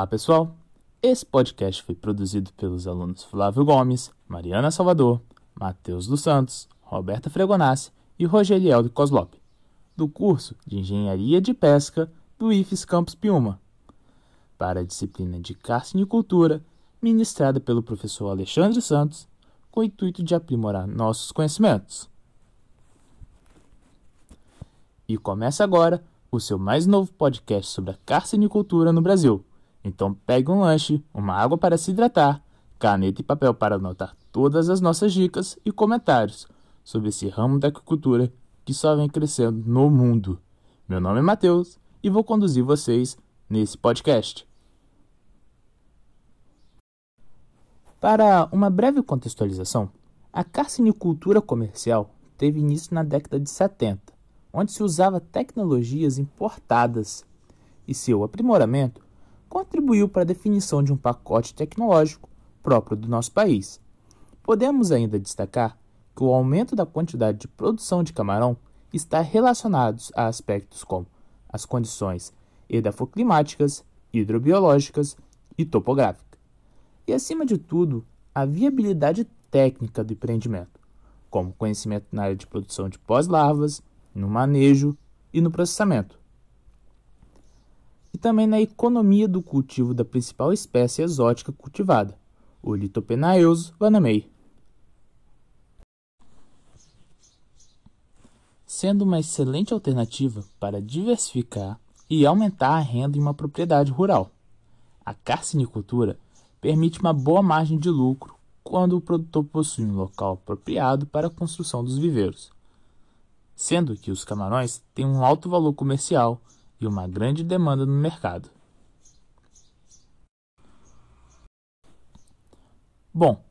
Olá, pessoal! Esse podcast foi produzido pelos alunos Flávio Gomes, Mariana Salvador, Matheus dos Santos, Roberta Fregonassi e Rogeriel de Coslop, do curso de Engenharia de Pesca do IFES Campus Piuma, para a disciplina de Carcinicultura, ministrada pelo professor Alexandre Santos, com o intuito de aprimorar nossos conhecimentos. E começa agora o seu mais novo podcast sobre a carcinicultura no Brasil. Então pegue um lanche, uma água para se hidratar, caneta e papel para anotar todas as nossas dicas e comentários sobre esse ramo da agricultura que só vem crescendo no mundo. Meu nome é Matheus e vou conduzir vocês nesse podcast. Para uma breve contextualização, a carcinicultura comercial teve início na década de 70, onde se usava tecnologias importadas, e seu aprimoramento contribuiu para a definição de um pacote tecnológico próprio do nosso país. Podemos ainda destacar que o aumento da quantidade de produção de camarão está relacionado a aspectos como as condições edafoclimáticas, hidrobiológicas e topográficas. E, acima de tudo, a viabilidade técnica do empreendimento, como conhecimento na área de produção de pós-larvas, no manejo e no processamento também na economia do cultivo da principal espécie exótica cultivada, o Litopenaeus vanamei. Sendo uma excelente alternativa para diversificar e aumentar a renda em uma propriedade rural. A carcinicultura permite uma boa margem de lucro quando o produtor possui um local apropriado para a construção dos viveiros, sendo que os camarões têm um alto valor comercial e uma grande demanda no mercado. Bom,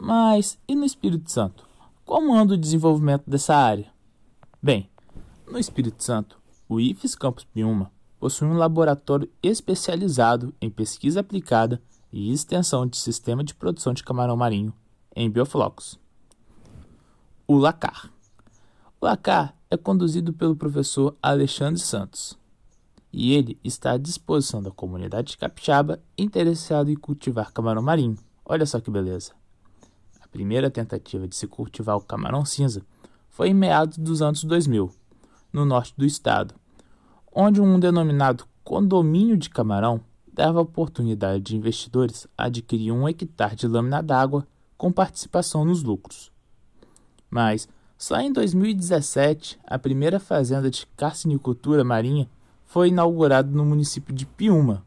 mas e no Espírito Santo? Como anda o desenvolvimento dessa área? Bem, no Espírito Santo, o IFES Campus Piuma possui um laboratório especializado em pesquisa aplicada e extensão de sistema de produção de camarão marinho em bioflocos. O LACAR. O LACAR é conduzido pelo professor Alexandre Santos e ele está à disposição da comunidade capixaba interessada em cultivar camarão marinho. Olha só que beleza! A primeira tentativa de se cultivar o camarão cinza foi em meados dos anos 2000, no norte do estado, onde um denominado condomínio de camarão dava a oportunidade de investidores adquirir um hectare de lâmina d'água com participação nos lucros. Mas só em 2017 a primeira fazenda de carcinicultura marinha foi inaugurado no município de Piúma.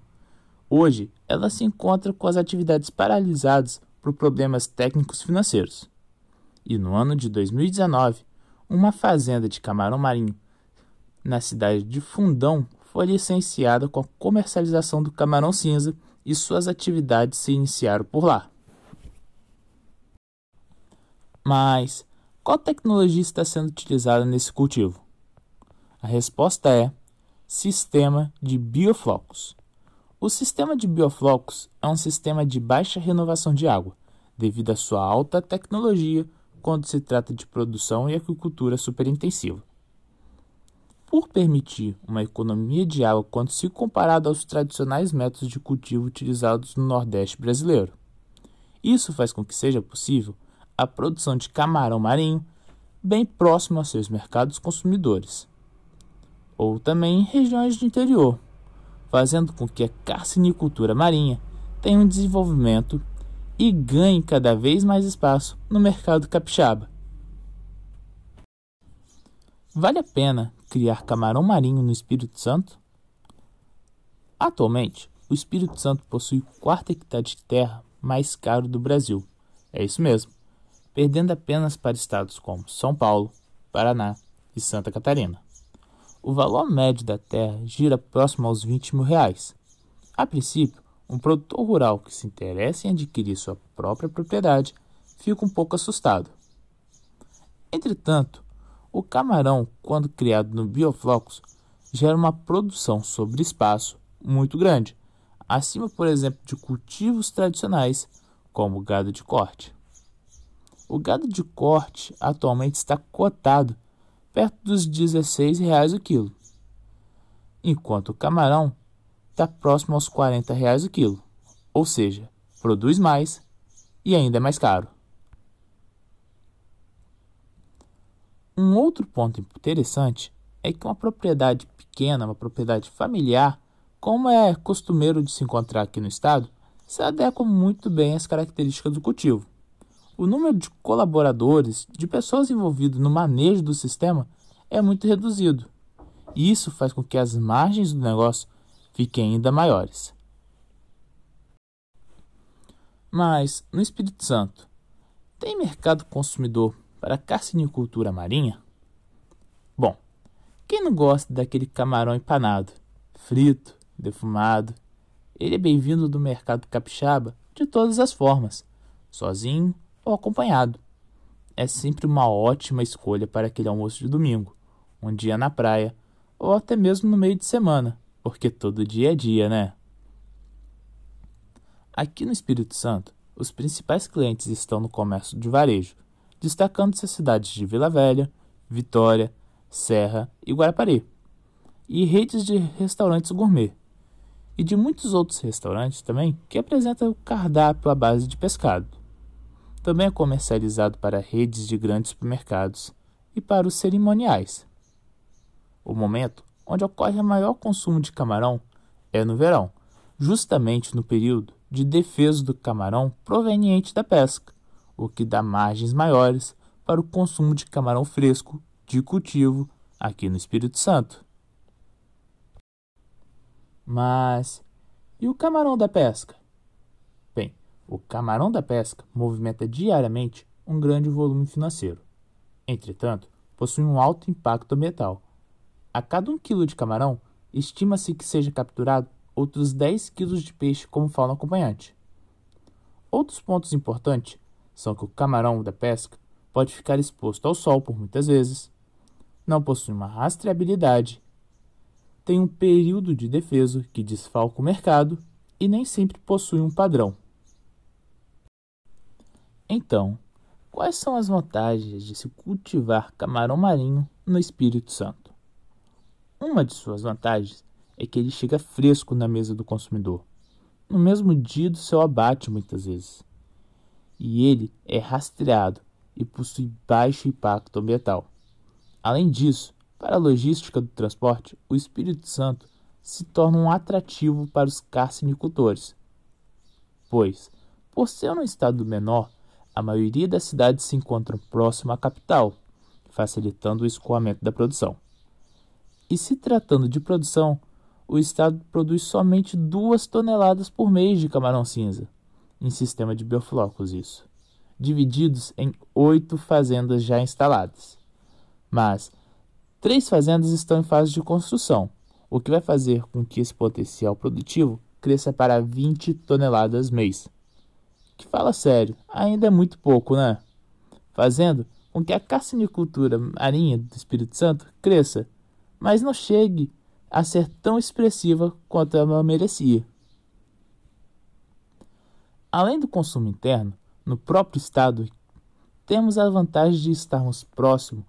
Hoje, ela se encontra com as atividades paralisadas por problemas técnicos financeiros. E no ano de 2019, uma fazenda de camarão marinho na cidade de Fundão foi licenciada com a comercialização do camarão cinza e suas atividades se iniciaram por lá. Mas qual tecnologia está sendo utilizada nesse cultivo? A resposta é Sistema de bioflocos. O sistema de bioflocos é um sistema de baixa renovação de água, devido à sua alta tecnologia quando se trata de produção e agricultura superintensiva. Por permitir uma economia de água quando se comparado aos tradicionais métodos de cultivo utilizados no Nordeste brasileiro. Isso faz com que seja possível a produção de camarão marinho bem próximo aos seus mercados consumidores ou também em regiões de interior, fazendo com que a carcinicultura marinha tenha um desenvolvimento e ganhe cada vez mais espaço no mercado capixaba. Vale a pena criar camarão marinho no Espírito Santo? Atualmente, o Espírito Santo possui o quarto hectare de terra mais caro do Brasil. É isso mesmo, perdendo apenas para estados como São Paulo, Paraná e Santa Catarina o valor médio da terra gira próximo aos 20 mil reais. A princípio, um produtor rural que se interessa em adquirir sua própria propriedade fica um pouco assustado. Entretanto, o camarão, quando criado no bioflocos, gera uma produção sobre espaço muito grande, acima, por exemplo, de cultivos tradicionais, como gado de corte. O gado de corte atualmente está cotado perto dos 16 reais o quilo, enquanto o camarão está próximo aos 40 reais o quilo, ou seja, produz mais e ainda é mais caro. Um outro ponto interessante é que uma propriedade pequena, uma propriedade familiar, como é costumeiro de se encontrar aqui no estado, se adequa muito bem às características do cultivo. O número de colaboradores, de pessoas envolvidas no manejo do sistema, é muito reduzido. Isso faz com que as margens do negócio fiquem ainda maiores. Mas, no Espírito Santo, tem mercado consumidor para carcinicultura marinha? Bom, quem não gosta daquele camarão empanado, frito, defumado? Ele é bem-vindo do mercado capixaba de todas as formas, sozinho ou acompanhado. É sempre uma ótima escolha para aquele almoço de domingo, um dia na praia ou até mesmo no meio de semana, porque todo dia é dia, né? Aqui no Espírito Santo, os principais clientes estão no comércio de varejo, destacando-se as cidades de Vila Velha, Vitória, Serra e Guarapari, e redes de restaurantes gourmet, e de muitos outros restaurantes também que apresentam o cardápio à base de pescado. Também é comercializado para redes de grandes supermercados e para os cerimoniais. O momento onde ocorre o maior consumo de camarão é no verão, justamente no período de defesa do camarão proveniente da pesca, o que dá margens maiores para o consumo de camarão fresco de cultivo aqui no Espírito Santo. Mas e o camarão da pesca? O camarão da pesca movimenta diariamente um grande volume financeiro. Entretanto, possui um alto impacto ambiental. A cada um quilo de camarão, estima-se que seja capturado outros 10 quilos de peixe como fauna acompanhante. Outros pontos importantes são que o camarão da pesca pode ficar exposto ao sol por muitas vezes, não possui uma rastreabilidade tem um período de defesa que desfalca o mercado e nem sempre possui um padrão. Então, quais são as vantagens de se cultivar camarão marinho no Espírito Santo? Uma de suas vantagens é que ele chega fresco na mesa do consumidor, no mesmo dia do seu abate, muitas vezes. E ele é rastreado e possui baixo impacto ambiental. Além disso, para a logística do transporte, o Espírito Santo se torna um atrativo para os carcinicultores, pois, por ser um estado menor, a maioria das cidades se encontram próximo à capital, facilitando o escoamento da produção. E se tratando de produção, o estado produz somente duas toneladas por mês de camarão cinza, em sistema de bioflocos isso, divididos em oito fazendas já instaladas. Mas Três fazendas estão em fase de construção, o que vai fazer com que esse potencial produtivo cresça para 20 toneladas mês. Que fala sério, ainda é muito pouco, né? Fazendo com que a carcinicultura marinha do Espírito Santo cresça, mas não chegue a ser tão expressiva quanto ela merecia. Além do consumo interno, no próprio estado, temos a vantagem de estarmos próximos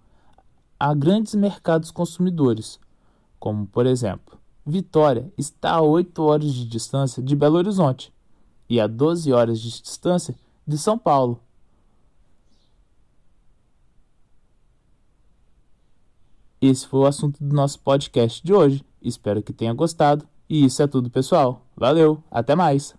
a grandes mercados consumidores, como por exemplo, Vitória está a 8 horas de distância de Belo Horizonte e a 12 horas de distância de São Paulo. Esse foi o assunto do nosso podcast de hoje. Espero que tenha gostado. E isso é tudo, pessoal. Valeu, até mais!